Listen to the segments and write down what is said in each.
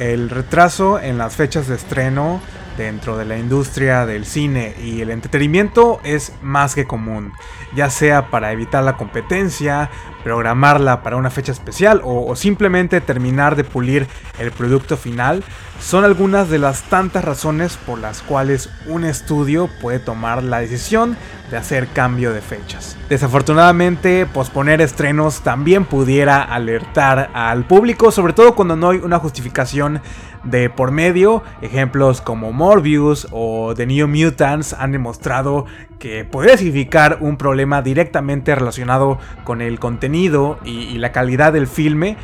El retraso en las fechas de estreno dentro de la industria del cine y el entretenimiento es más que común, ya sea para evitar la competencia, programarla para una fecha especial o, simplemente terminar de pulir el producto final, son algunas de las tantas razones por las cuales un estudio puede tomar la decisión de hacer cambio de fechas. Desafortunadamente, posponer estrenos también pudiera alertar al público, sobre todo cuando no hay una justificación de por medio. Ejemplos como Morbius o The New Mutants han demostrado que puede significar un problema directamente relacionado con el contenido y, la calidad del filme.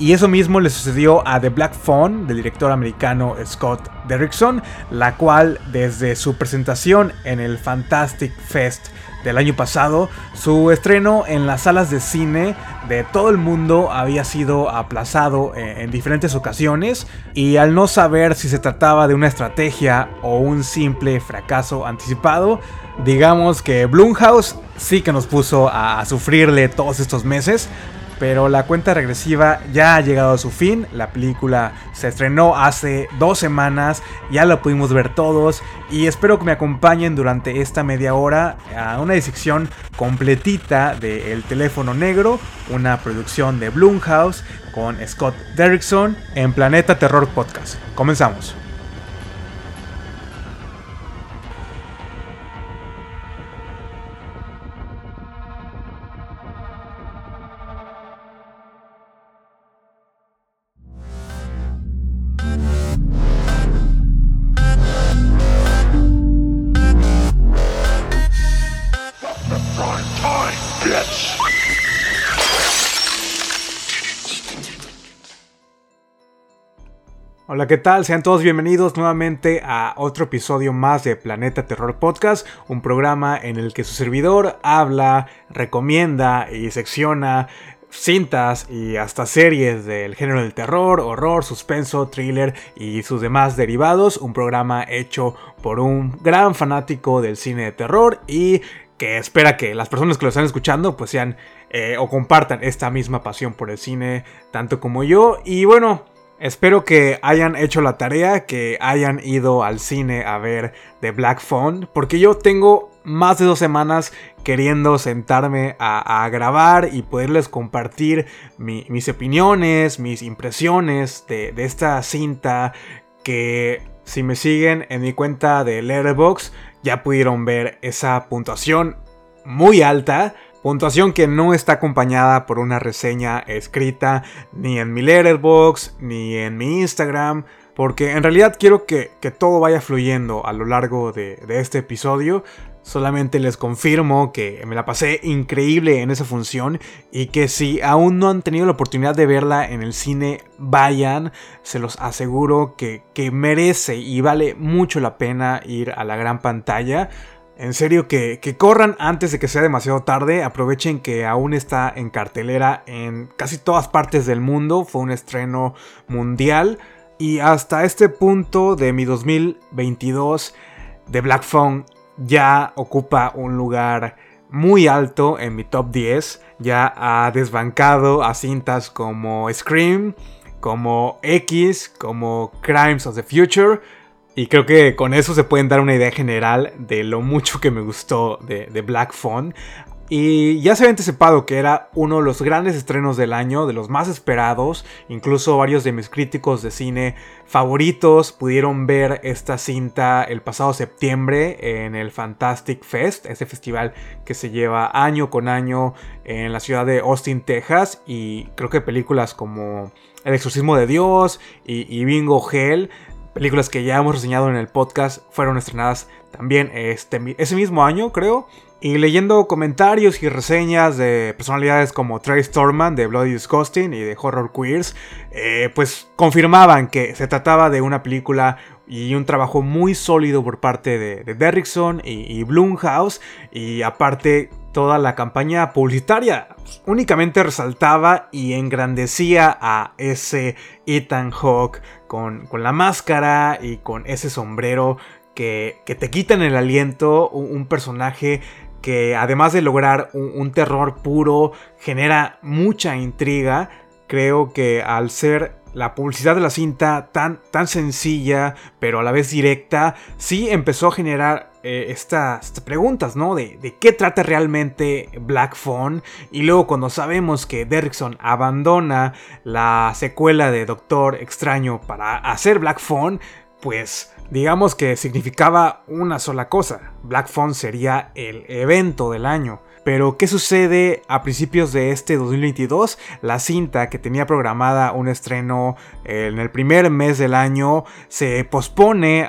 Y eso mismo le sucedió a The Black Phone del director americano Scott Derrickson, la cual desde su presentación en el Fantastic Fest del año pasado, su estreno en las salas de cine de todo el mundo había sido aplazado en, diferentes ocasiones. Y al no saber si se trataba de una estrategia o un simple fracaso anticipado, digamos que Blumhouse sí que nos puso a sufrirle todos estos meses, pero la cuenta regresiva ya ha llegado a su fin. La película se estrenó hace dos semanas, ya la pudimos ver todos y espero que me acompañen durante esta media hora a una disección completita de El teléfono negro, una producción de Blumhouse con Scott Derrickson en Planeta Terror Podcast. Comenzamos. ¿Qué tal? Sean todos bienvenidos nuevamente a otro episodio más de Planeta Terror Podcast, un programa en el que su servidor habla, recomienda y secciona cintas y hasta series del género del terror, horror, suspenso, thriller y sus demás derivados, un programa hecho por un gran fanático del cine de terror y que espera que las personas que lo están escuchando pues sean eh, o compartan esta misma pasión por el cine tanto como yo y bueno Espero que hayan hecho la tarea, que hayan ido al cine a ver The Black Phone, porque yo tengo más de dos semanas queriendo sentarme a, grabar y poderles compartir mis opiniones, mis impresiones de, de, esta cinta que si me siguen en mi cuenta de Letterboxd ya pudieron ver esa puntuación muy alta Puntuación que no está acompañada por una reseña escrita ni en mi letterbox ni en mi Instagram. Porque en realidad quiero que, todo vaya fluyendo a lo largo de, de este episodio. Solamente les confirmo que me la pasé increíble en esa función y que si aún no han tenido la oportunidad de verla en el cine, vayan. Se los aseguro que, que merece y vale mucho la pena ir a la gran pantalla. En serio, que, corran antes de que sea demasiado tarde. Aprovechen que aún está en cartelera en casi todas partes del mundo. Fue un estreno mundial. Y hasta este punto de mi 2022, The Black Phone ya ocupa un lugar muy alto en mi top 10. Ya ha desbancado a cintas como Scream, como X, como Crimes of the Future y creo que con eso se pueden dar una idea general de lo mucho que me gustó de, Black Phone. Y ya se había anticipado que era uno de los grandes estrenos del año, de los más esperados. Incluso varios de mis críticos de cine favoritos pudieron ver esta cinta el pasado septiembre en el Fantastic Fest, ese festival que se lleva año con año en la ciudad de Austin, Texas. Y creo que películas como El exorcismo de Dios y, y Bingo Hell películas que ya hemos reseñado en el podcast fueron estrenadas también este, ese mismo año, creo. Y leyendo comentarios y reseñas de personalidades como Trey Storman de Bloody Disgusting y de Horror Queers, eh, pues confirmaban que se trataba de una película y un trabajo muy sólido por parte de, de Derrickson y, y Blumhouse y aparte toda la campaña publicitaria únicamente resaltaba y engrandecía a ese Ethan Hawke con, con la máscara y con ese sombrero que, que te quitan el aliento, un, personaje que además de lograr un, terror puro, genera mucha intriga. Creo que al ser la publicidad de la cinta tan, tan sencilla, pero a la vez directa, sí empezó a generar eh, estas, preguntas, ¿no? De, de, qué trata realmente Black Phone. Y luego cuando sabemos que Derrickson abandona la secuela de Doctor Extraño para hacer Black Phone, pues digamos que significaba una sola cosa. Black Phone sería el evento del año. Pero, ¿qué sucede a principios de este 2022? La cinta que tenía programada un estreno eh, en el primer mes del año se pospone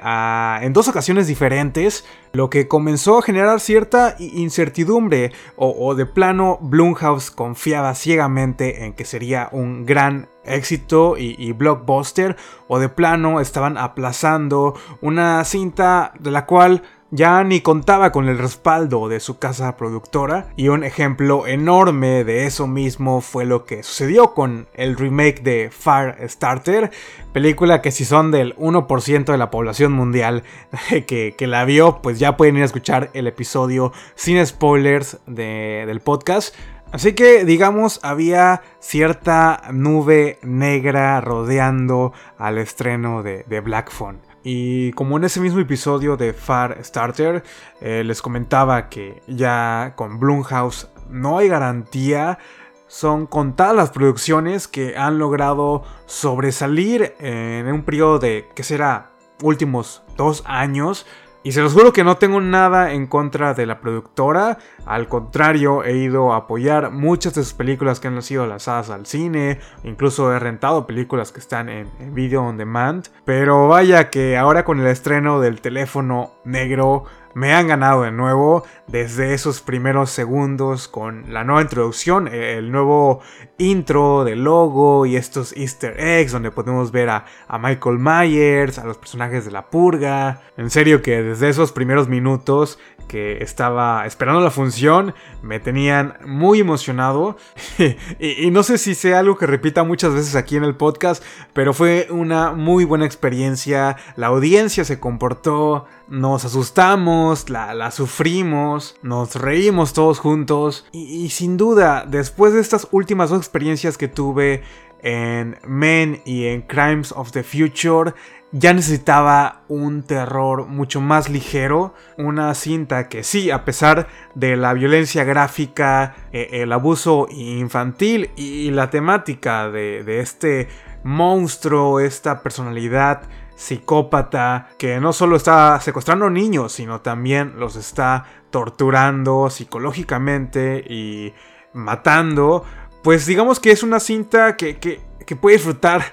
en dos ocasiones diferentes, lo que comenzó a generar cierta incertidumbre o, de plano Blumhouse confiaba ciegamente en que sería un gran éxito y, blockbuster o de plano estaban aplazando una cinta de la cual ya ni contaba con el respaldo de su casa productora y un ejemplo enorme de eso mismo fue lo que sucedió con el remake de Firestarter, película que si son del 1% de la población mundial que, la vio, pues ya pueden ir a escuchar el episodio sin spoilers del podcast. Así que, digamos, había cierta nube negra rodeando al estreno de, de Black Phone. Y como en ese mismo episodio de Far Starter, eh, les comentaba que ya con Blumhouse no hay garantía. Son contadas las producciones que han logrado sobresalir en un periodo de, que será, últimos dos años y se los juro que no tengo nada en contra de la productora, al contrario, he ido a apoyar muchas de sus películas que han sido lanzadas al cine, incluso he rentado películas que están en, en video on demand, pero vaya que ahora con el estreno del teléfono negro me han ganado de nuevo desde esos primeros segundos con la nueva introducción, el nuevo intro del logo y estos easter eggs donde podemos ver a, Michael Myers, a los personajes de la purga. En serio que desde esos primeros minutos que estaba esperando la función me tenían muy emocionado. Y, y no sé si sea algo que repita muchas veces aquí en el podcast, pero fue una muy buena experiencia, la audiencia se comportó nos asustamos, la, sufrimos, nos reímos todos juntos. Y, sin duda, después de estas últimas dos experiencias que tuve en Men y en Crimes of the Future, ya necesitaba un terror mucho más ligero, una cinta que sí, a pesar de la violencia gráfica, eh, el abuso infantil y la temática de, de este monstruo, esta personalidad psicópata que no solo está secuestrando niños, sino también los está torturando psicológicamente y matando, pues digamos que es una cinta que, puede disfrutar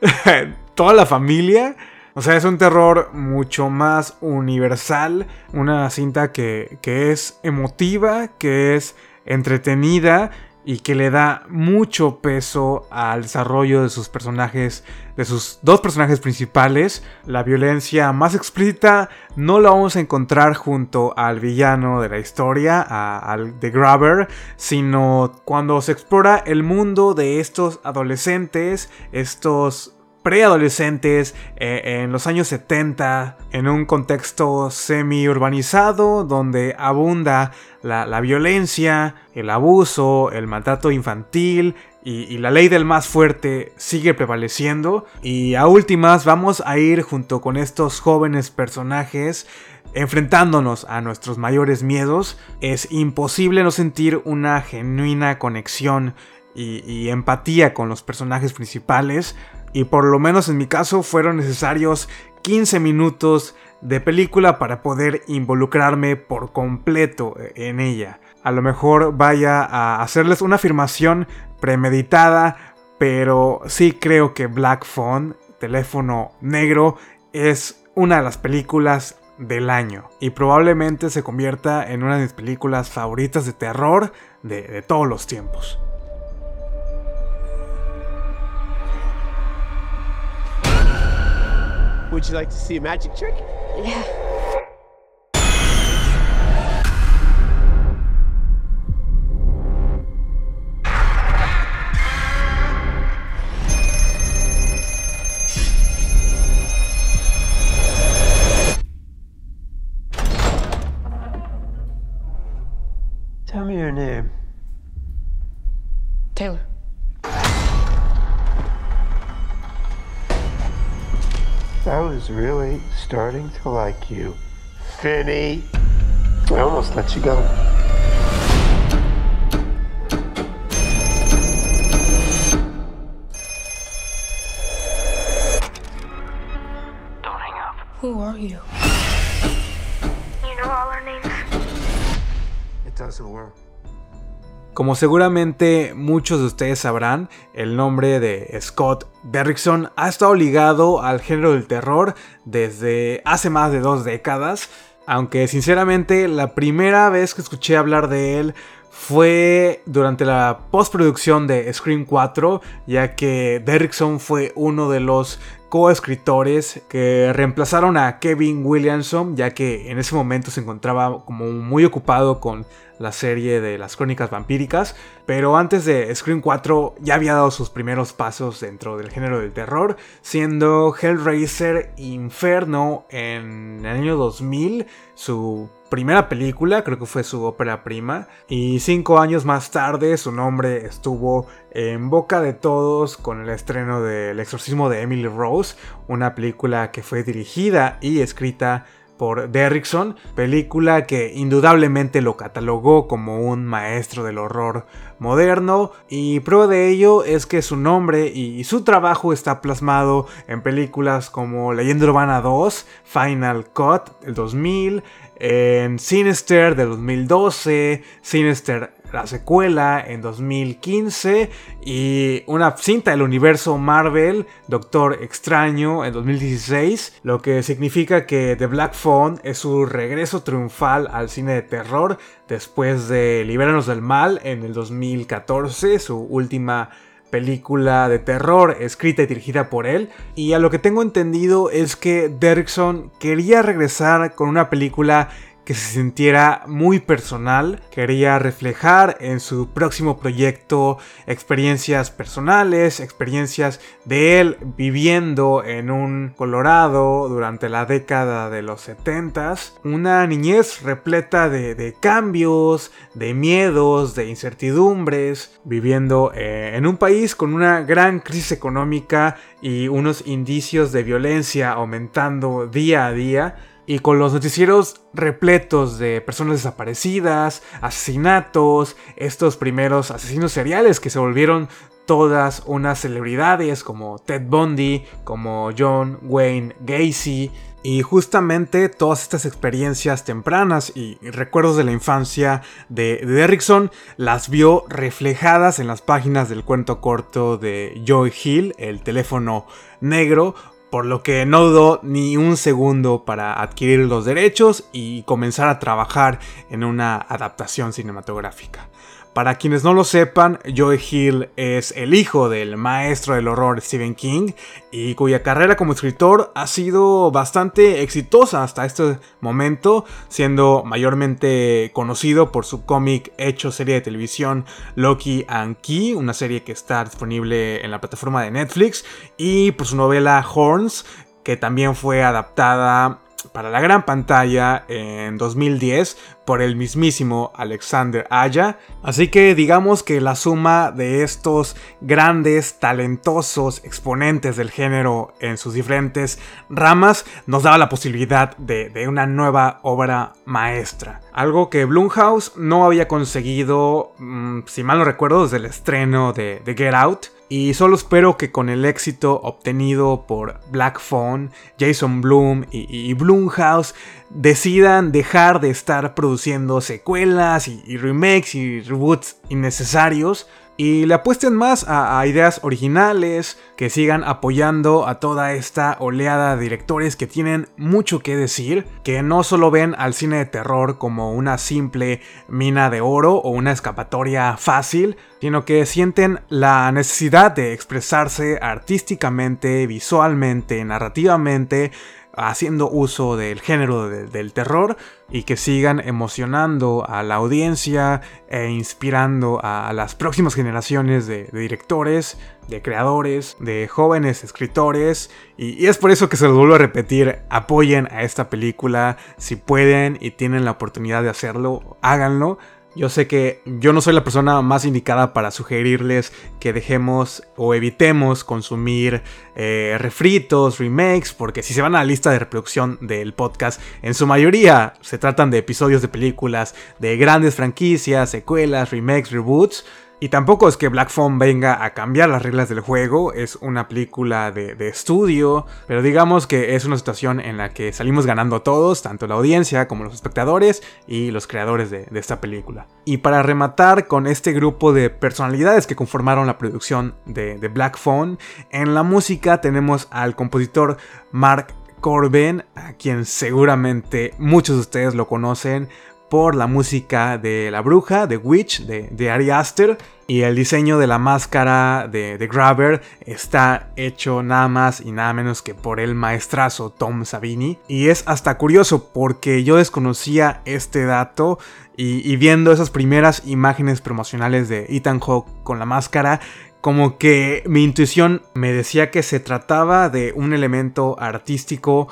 toda la familia. O sea, es un terror mucho más universal, una cinta que, que es emotiva, que es entretenida y que le da mucho peso al desarrollo de sus personajes, de sus dos personajes principales. La violencia más explícita no la vamos a encontrar junto al villano de la historia, al The Grabber, sino cuando se explora el mundo de estos adolescentes, estos preadolescentes eh, en los años 70, en un contexto semi-urbanizado donde abunda la, violencia, el abuso, el maltrato infantil y, y, la ley del más fuerte sigue prevaleciendo. Y a últimas vamos a ir junto con estos jóvenes personajes enfrentándonos a nuestros mayores miedos. Es imposible no sentir una genuina conexión y, empatía con los personajes principales. Y por lo menos en mi caso fueron necesarios 15 minutos de película para poder involucrarme por completo en ella. A lo mejor vaya a hacerles una afirmación premeditada, pero sí creo que Black Phone, teléfono negro, es una de las películas del año y probablemente se convierta en una de mis películas favoritas de terror de, de todos los tiempos. Would you like to see a magic trick? Yeah. Was really starting to like you. Finny. I almost let you go. Como seguramente muchos de ustedes sabrán, el nombre de Scott Derrickson ha estado ligado al género del terror desde hace más de dos décadas, aunque sinceramente la primera vez que escuché hablar de él fue durante la postproducción de Scream 4, ya que Derrickson fue uno de los coescritores que reemplazaron a Kevin Williamson, ya que en ese momento se encontraba como muy ocupado con la serie de las crónicas vampíricas, pero antes de Scream 4 ya había dado sus primeros pasos dentro del género del terror, siendo Hellraiser Inferno en el año 2000 su primera película, creo que fue su ópera prima, y cinco años más tarde su nombre estuvo en boca de todos con el estreno de El exorcismo de Emily Rose, una película que fue dirigida y escrita por Derrickson, película que indudablemente lo catalogó como un maestro del horror moderno y prueba de ello es que su nombre y su trabajo está plasmado en películas como Leyenda Urbana 2, Final Cut del 2000, en Sinister del 2012, Sinister la secuela en 2015 y una cinta del universo Marvel, Doctor Extraño, en 2016, lo que significa que The Black Phone es su regreso triunfal al cine de terror después de Libéranos del Mal en el 2014, su última película de terror escrita y dirigida por él. Y a lo que tengo entendido es que Derrickson quería regresar con una película que se sintiera muy personal, quería reflejar en su próximo proyecto experiencias personales, experiencias de él viviendo en un Colorado durante la década de los 70 una niñez repleta de, cambios, de miedos, de incertidumbres, viviendo eh, en un país con una gran crisis económica y unos indicios de violencia aumentando día a día y con los noticieros repletos de personas desaparecidas, asesinatos, estos primeros asesinos seriales que se volvieron todas unas celebridades como Ted Bundy, como John Wayne Gacy. Y justamente todas estas experiencias tempranas y recuerdos de la infancia de, de Derrickson las vio reflejadas en las páginas del cuento corto de Joy Hill, el teléfono negro, por lo que no dudó ni un segundo para adquirir los derechos y comenzar a trabajar en una adaptación cinematográfica. Para quienes no lo sepan, Joe Hill es el hijo del maestro del horror Stephen King y cuya carrera como escritor ha sido bastante exitosa hasta este momento, siendo mayormente conocido por su cómic hecho serie de televisión Loki and Key, una serie que está disponible en la plataforma de Netflix, y por su novela Horns, que también fue adaptada para la gran pantalla en 2010 por el mismísimo Alexander Aya. Así que digamos que la suma de estos grandes, talentosos exponentes del género en sus diferentes ramas nos daba la posibilidad de, una nueva obra maestra. Algo que Blumhouse no había conseguido, mm, si mal no recuerdo, desde el estreno de, de Get Out. Y solo espero que con el éxito obtenido por Black Phone, Jason Bloom y, Blumhouse decidan dejar de estar produciendo secuelas y, y remakes y reboots innecesarios y le apuesten más a, ideas originales, que sigan apoyando a toda esta oleada de directores que tienen mucho que decir, que no solo ven al cine de terror como una simple mina de oro o una escapatoria fácil, sino que sienten la necesidad de expresarse artísticamente, visualmente, narrativamente, haciendo uso del género de, del terror y que sigan emocionando a la audiencia e inspirando a, las próximas generaciones de, de, directores, de creadores, de jóvenes escritores. Y, y, es por eso que se los vuelvo a repetir, apoyen a esta película si pueden y tienen la oportunidad de hacerlo, háganlo. Yo sé que yo no soy la persona más indicada para sugerirles que dejemos o evitemos consumir eh, refritos, remakes, porque si se van a la lista de reproducción del podcast, en su mayoría se tratan de episodios de películas, de grandes franquicias, secuelas, remakes, reboots. Y tampoco es que Black Phone venga a cambiar las reglas del juego, es una película de, estudio, pero digamos que es una situación en la que salimos ganando todos, tanto la audiencia como los espectadores y los creadores de, esta película. Y para rematar con este grupo de personalidades que conformaron la producción de, de Black Phone, en la música tenemos al compositor Mark Corbin, a quien seguramente muchos de ustedes lo conocen por la música de La Bruja, de Witch, de, de Ari Aster. Y el diseño de la máscara de, de, Grabber está hecho nada más y nada menos que por el maestrazo Tom Savini. Y es hasta curioso porque yo desconocía este dato y, y viendo esas primeras imágenes promocionales de Ethan Hawke con la máscara, como que mi intuición me decía que se trataba de un elemento artístico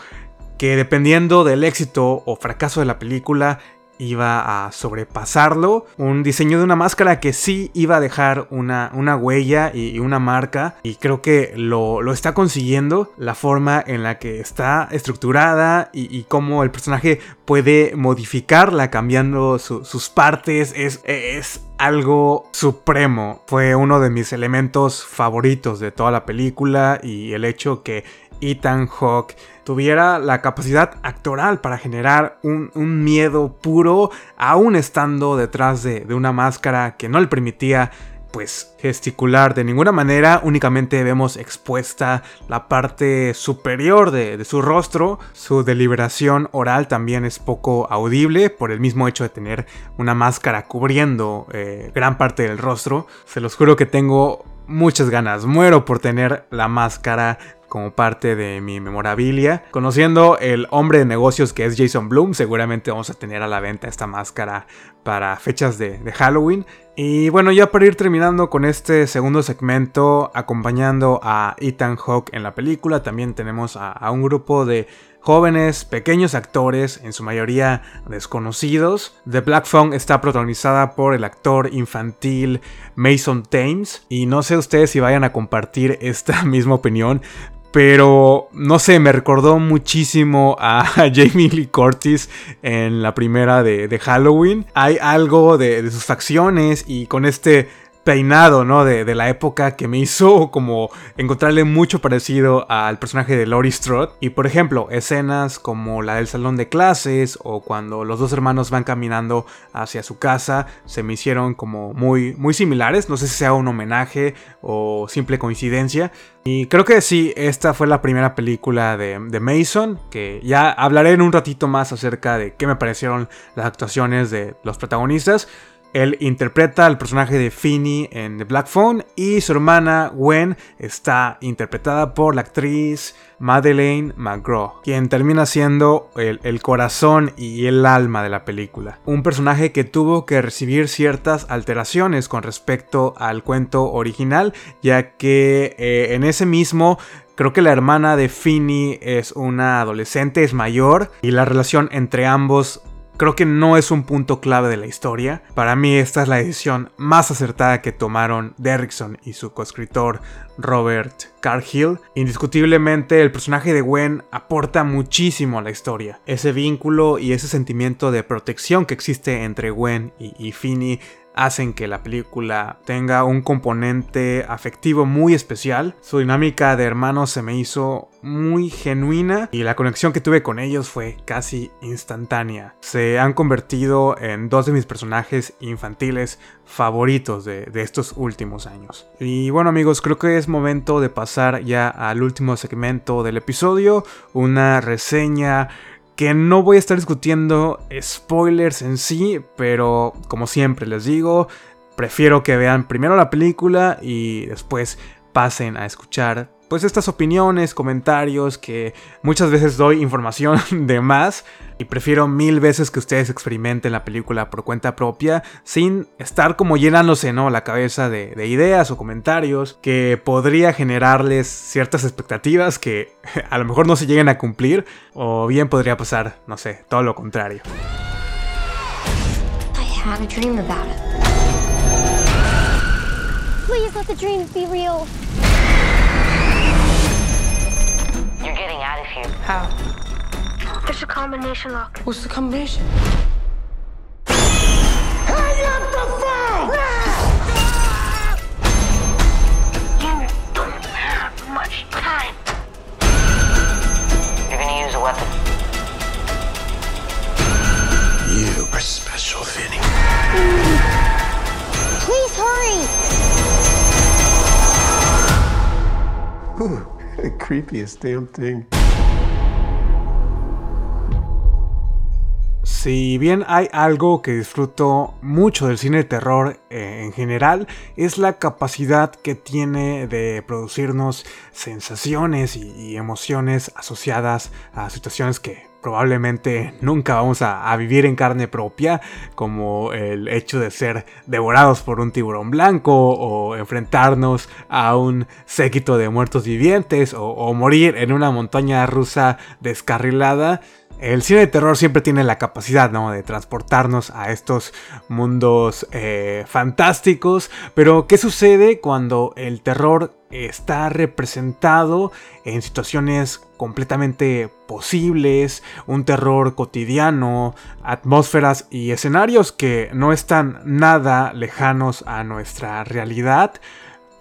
que dependiendo del éxito o fracaso de la película iba a sobrepasarlo. Un diseño de una máscara que sí iba a dejar una, una huella y, una marca. Y creo que lo, lo, está consiguiendo. La forma en la que está estructurada y, cómo el personaje puede modificarla cambiando su, sus partes. Es, es algo supremo. Fue uno de mis elementos favoritos de toda la película. Y el hecho que Ethan Hawke tuviera la capacidad actoral para generar un, miedo puro, aún estando detrás de, una máscara que no le permitía pues gesticular de ninguna manera, únicamente vemos expuesta la parte superior de, de, su rostro, su deliberación oral también es poco audible por el mismo hecho de tener una máscara cubriendo eh, gran parte del rostro, se los juro que tengo muchas ganas, muero por tener la máscara como parte de mi memorabilia. Conociendo el hombre de negocios que es Jason Bloom, seguramente vamos a tener a la venta esta máscara para fechas de, Halloween. Y bueno, ya para ir terminando con este segundo segmento, acompañando a Ethan Hawke en la película, también tenemos a, a un grupo de jóvenes, pequeños actores, en su mayoría desconocidos. The Black Phone está protagonizada por el actor infantil Mason Thames. Y no sé ustedes si vayan a compartir esta misma opinión, pero no sé, me recordó muchísimo a Jamie Lee Curtis en la primera de, Halloween. Hay algo de, de, sus facciones y con este peinado, ¿no? De, la época que me hizo como encontrarle mucho parecido al personaje de Laurie Strode. Y por ejemplo, escenas como la del salón de clases o cuando los dos hermanos van caminando hacia su casa se me hicieron como muy, muy similares. No sé si sea un homenaje o simple coincidencia. Y creo que sí, esta fue la primera película de, de, Mason, que ya hablaré en un ratito más acerca de qué me parecieron las actuaciones de los protagonistas. Él interpreta al personaje de Finney en The Black Phone y su hermana Gwen está interpretada por la actriz Madeleine McGraw, quien termina siendo el, corazón y el alma de la película. Un personaje que tuvo que recibir ciertas alteraciones con respecto al cuento original, ya que eh, en ese mismo Creo que la hermana de Finney es una adolescente, es mayor, y la relación entre ambos creo que no es un punto clave de la historia. Para mí esta es la decisión más acertada que tomaron Derrickson y su coescritor Robert Cargill. Indiscutiblemente el personaje de Gwen aporta muchísimo a la historia. Ese vínculo y ese sentimiento de protección que existe entre Gwen y, y Finney hacen que la película tenga un componente afectivo muy especial. Su dinámica de hermanos se me hizo muy genuina y la conexión que tuve con ellos fue casi instantánea. Se han convertido en dos de mis personajes infantiles favoritos de, de, estos últimos años. Y bueno amigos, creo que es momento de pasar ya al último segmento del episodio, una reseña que no voy a estar discutiendo spoilers en sí, pero como siempre les digo, prefiero que vean primero la película y después pasen a escuchar pues estas opiniones, comentarios que muchas veces doy información de más y prefiero mil veces que ustedes experimenten la película por cuenta propia sin estar como llenándose ¿no? la cabeza de, de ideas o comentarios que podría generarles ciertas expectativas que a lo mejor no se lleguen a cumplir o bien podría pasar, no sé, todo lo contrario. I had a dream about it. Please let the dreams be real. You're getting out of here. How? There's a combination lock. What's the combination? Hang up the phone! Ah! You don't have much time. You're gonna use a weapon. You are special, Vinny. Please hurry. Ooh, the creepiest damn thing. Si bien hay algo que disfruto mucho del cine de terror eh, en general, es la capacidad que tiene de producirnos sensaciones y, emociones asociadas a situaciones que probablemente nunca vamos a, vivir en carne propia, como el hecho de ser devorados por un tiburón blanco o enfrentarnos a un séquito de muertos vivientes o morir en una montaña rusa descarrilada. El cine de terror siempre tiene la capacidad ¿no? de transportarnos a estos mundos eh, fantásticos, pero ¿qué sucede cuando el terror está representado en situaciones completamente posibles, un terror cotidiano, atmósferas y escenarios que no están nada lejanos a nuestra realidad?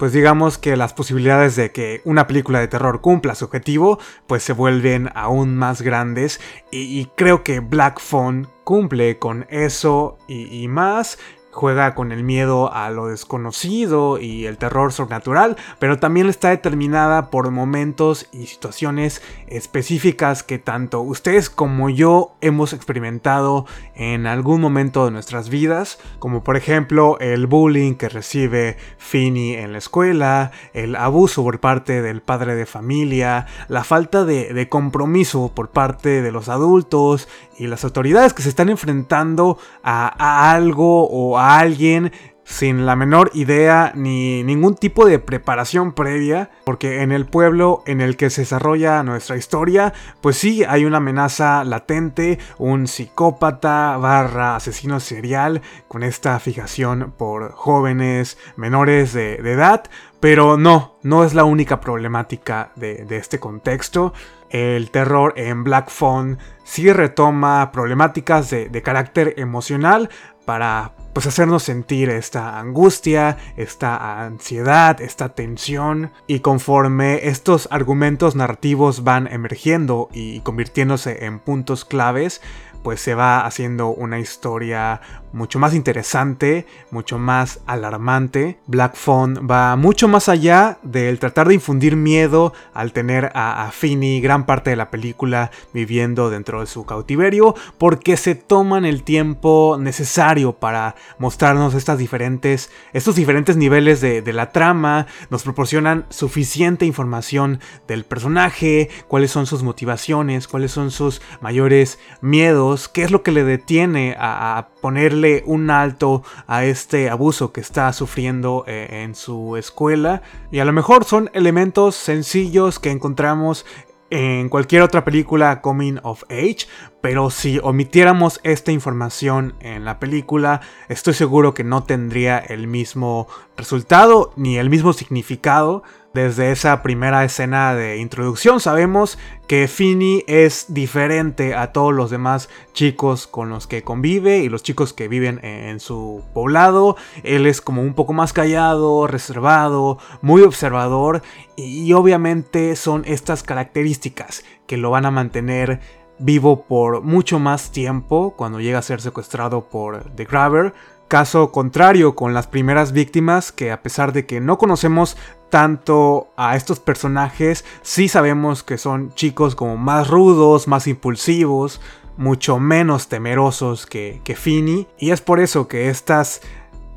Pues digamos que las posibilidades de que una película de terror cumpla su objetivo, pues se vuelven aún más grandes. Y, creo que Black Phone cumple con eso y más juega con el miedo a lo desconocido y el terror sobrenatural, pero también está determinada por momentos y situaciones específicas que tanto ustedes como yo hemos experimentado en algún momento de nuestras vidas, como por ejemplo el bullying que recibe Finny en la escuela, el abuso por parte del padre de familia, la falta de, de compromiso por parte de los adultos y las autoridades que se están enfrentando a, algo o a alguien sin la menor idea ni ningún tipo de preparación previa, porque en el pueblo en el que se desarrolla nuestra historia, pues sí hay una amenaza latente, un psicópata barra asesino serial con esta fijación por jóvenes menores de, edad, pero no, no es la única problemática de este contexto. El terror en Black Phone sí retoma problemáticas de, carácter emocional para pues hacernos sentir esta angustia, esta ansiedad, esta tensión. Y conforme estos argumentos narrativos van emergiendo y convirtiéndose en puntos claves, pues se va haciendo una historia mucho más interesante, mucho más alarmante. Black Phone va mucho más allá del tratar de infundir miedo al tener a, a Finny gran parte de la película viviendo dentro de su cautiverio, porque se toman el tiempo necesario para mostrarnos estas diferentes, estos diferentes niveles de, la trama, nos proporcionan suficiente información del personaje, cuáles son sus motivaciones, cuáles son sus mayores miedos, qué es lo que le detiene a ponerle un alto a este abuso que está sufriendo eh, en su escuela. Y a lo mejor son elementos sencillos que encontramos en cualquier otra película coming of age, pero si omitiéramos esta información en la película, estoy seguro que no tendría el mismo resultado ni el mismo significado Desde esa primera escena de introducción sabemos que Finny es diferente a todos los demás chicos con los que convive y los chicos que viven en su poblado. Él es como un poco más callado, reservado, muy observador y obviamente son estas características que lo van a mantener vivo por mucho más tiempo cuando llega a ser secuestrado por The Grabber. Caso contrario con las primeras víctimas que a pesar de que no conocemos tanto a estos personajes, sí sabemos que son chicos como más rudos, más impulsivos, mucho menos temerosos que, que Finny. Y es por eso que estas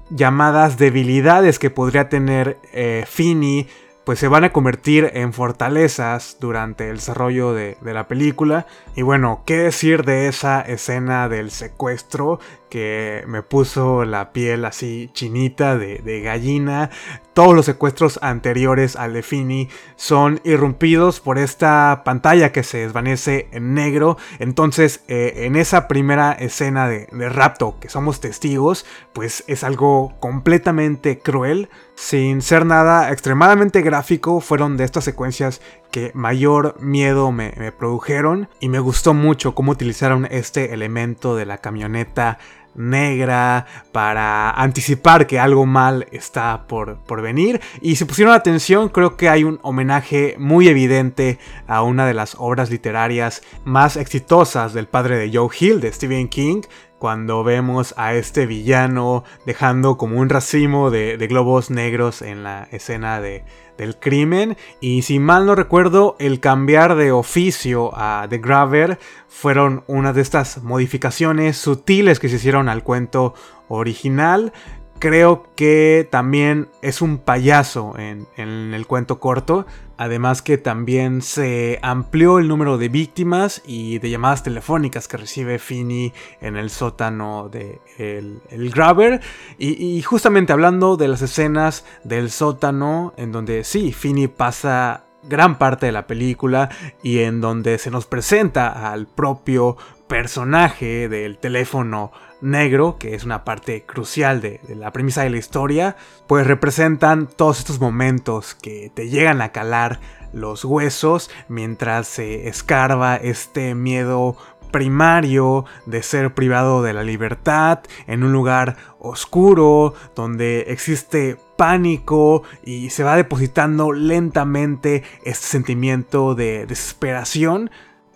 llamadas debilidades que podría tener eh, Finny pues se van a convertir en fortalezas durante el desarrollo de, de, la película. Y bueno, ¿qué decir de esa escena del secuestro? Que me puso la piel así chinita de, gallina. Todos los secuestros anteriores al de Fini son irrumpidos por esta pantalla que se desvanece en negro. Entonces, eh, en esa primera escena de, de, rapto que somos testigos, pues es algo completamente cruel. Sin ser nada extremadamente gráfico, fueron de estas secuencias que mayor miedo me, produjeron y me gustó mucho cómo utilizaron este elemento de la camioneta negra para anticipar que algo mal está por, por, venir. Y si pusieron atención, creo que hay un homenaje muy evidente a una de las obras literarias más exitosas del padre de Joe Hill, de Stephen King, cuando vemos a este villano dejando como un racimo de, globos negros en la escena de, del crimen. Y si mal no recuerdo, el cambiar de oficio a The Graver fueron una de estas modificaciones sutiles que se hicieron al cuento original creo que también es un payaso en, el cuento corto. Además que también se amplió el número de víctimas y de llamadas telefónicas que recibe Finny en el sótano de el, Grabber. Y, justamente hablando de las escenas del sótano, en donde sí, Finny pasa gran parte de la película y en donde se nos presenta al propio personaje del teléfono negro, que es una parte crucial de, la premisa de la historia, pues representan todos estos momentos que te llegan a calar los huesos mientras se escarba este miedo primario de ser privado de la libertad en un lugar oscuro donde existe pánico y se va depositando lentamente este sentimiento de desesperación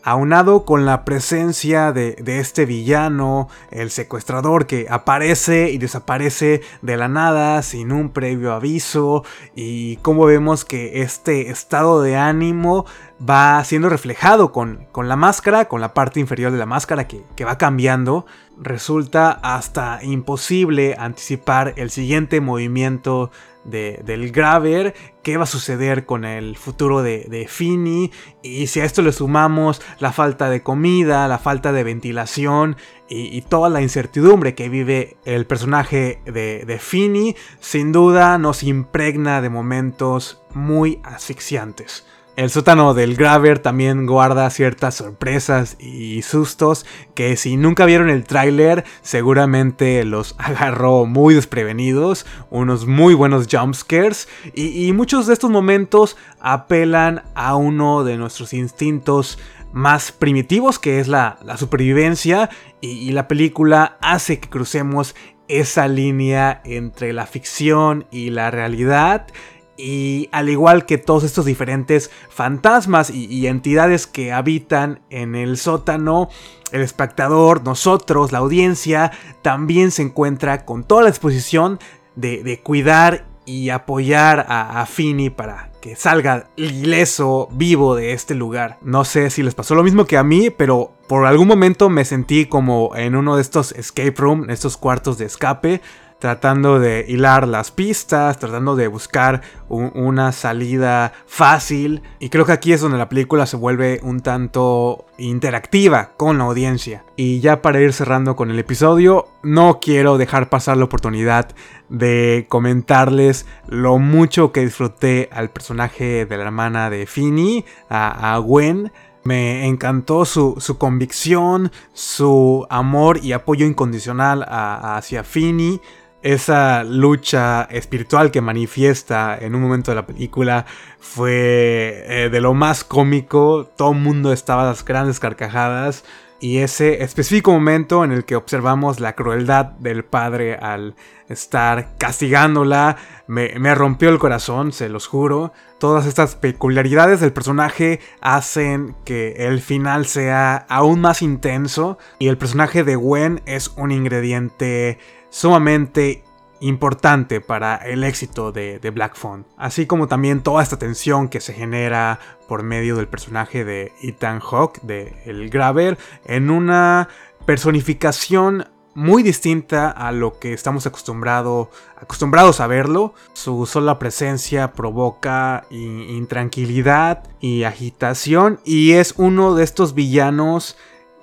aunado con la presencia de, este villano, el secuestrador que aparece y desaparece de la nada sin un previo aviso y como vemos que este estado de ánimo va siendo reflejado con, la máscara, con la parte inferior de la máscara que va cambiando, resulta hasta imposible anticipar el siguiente movimiento del Graver, qué va a suceder con el futuro de, de Fini, y si a esto le sumamos la falta de comida, la falta de ventilación y, toda la incertidumbre que vive el personaje de, de Fini, sin duda nos impregna de momentos muy asfixiantes. El sótano del Graver también guarda ciertas sorpresas y sustos que si nunca vieron el tráiler seguramente los agarró muy desprevenidos, unos muy buenos jumpscares y, y muchos de estos momentos apelan a uno de nuestros instintos más primitivos que es la, supervivencia y la película hace que crucemos esa línea entre la ficción y la realidad y al igual que todos estos diferentes fantasmas y, entidades que habitan en el sótano, el espectador, nosotros, la audiencia, también se encuentra con toda la exposición de, cuidar y apoyar a, a Fini para que salga ileso, vivo de este lugar. No sé si les pasó lo mismo que a mí, pero por algún momento me sentí como en uno de estos escape room, estos cuartos de escape, tratando de hilar las pistas, tratando de buscar una salida fácil. Y creo que aquí es donde la película se vuelve un tanto interactiva con la audiencia. Y ya para ir cerrando con el episodio, no quiero dejar pasar la oportunidad de comentarles lo mucho que disfruté al personaje de la hermana de Finny, a, Gwen. Me encantó su, convicción, su amor y apoyo incondicional hacia Finny esa lucha espiritual que manifiesta en un momento de la película fue eh, de lo más cómico. Todo el mundo estaba a las grandes carcajadas. Y ese específico momento en el que observamos la crueldad del padre al estar castigándola me, me, rompió el corazón, se los juro. Todas estas peculiaridades del personaje hacen que el final sea aún más intenso y el personaje de Gwen es un ingrediente sumamente importante para el éxito de, Black Phone. Así como también toda esta tensión que se genera por medio del personaje de Ethan Hawke, de El Graver, en una personificación muy distinta a lo que estamos acostumbrado, acostumbrados a verlo. Su sola presencia provoca intranquilidad y agitación y es uno de estos villanos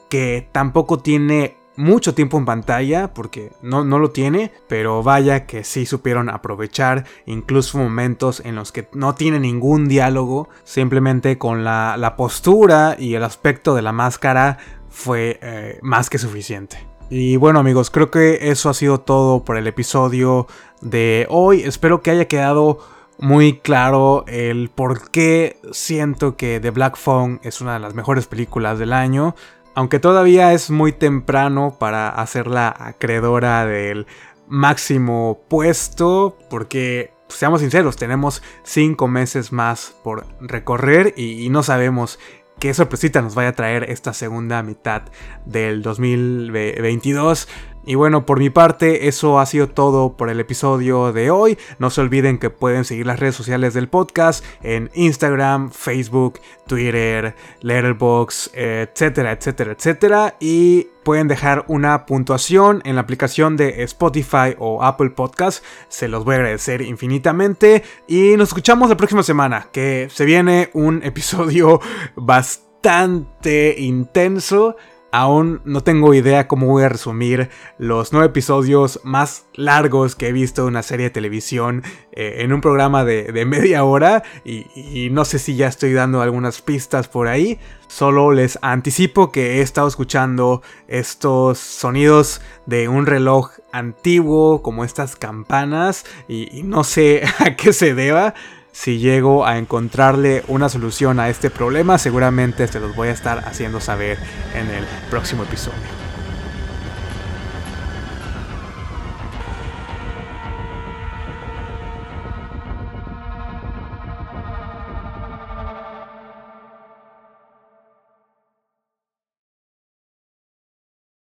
que tampoco tiene mucho tiempo en pantalla, porque no, no, lo tiene, pero vaya que sí supieron aprovechar incluso momentos en los que no tiene ningún diálogo, simplemente con la, la postura y el aspecto de la máscara fue eh, más que suficiente. Y bueno amigos, creo que eso ha sido todo por el episodio de hoy. Espero que haya quedado muy claro el por qué siento que The Black Phone es una de las mejores películas del año. Aunque todavía es muy temprano para hacerla acreedora del máximo puesto, porque seamos sinceros, tenemos 5 meses más por recorrer y, y no sabemos qué sorpresita nos vaya a traer esta segunda mitad del 2022. Y bueno, por mi parte, eso ha sido todo por el episodio de hoy. No se olviden que pueden seguir las redes sociales del podcast en Instagram, Facebook, Twitter, Letterboxd, etcétera, etcétera, etcétera. Y pueden dejar una puntuación en la aplicación de Spotify o Apple Podcast. Se los voy a agradecer infinitamente. Y nos escuchamos la próxima semana, que se viene un episodio bastante intenso. Aún no tengo idea cómo voy a resumir los nueve episodios más largos que he visto de una serie de televisión eh, en un programa de, media hora y, no sé si ya estoy dando algunas pistas por ahí. Solo les anticipo que he estado escuchando estos sonidos de un reloj antiguo como estas campanas y no sé a qué se deba si llego a encontrarle una solución a este problema, seguramente se los voy a estar haciendo saber en el próximo episodio.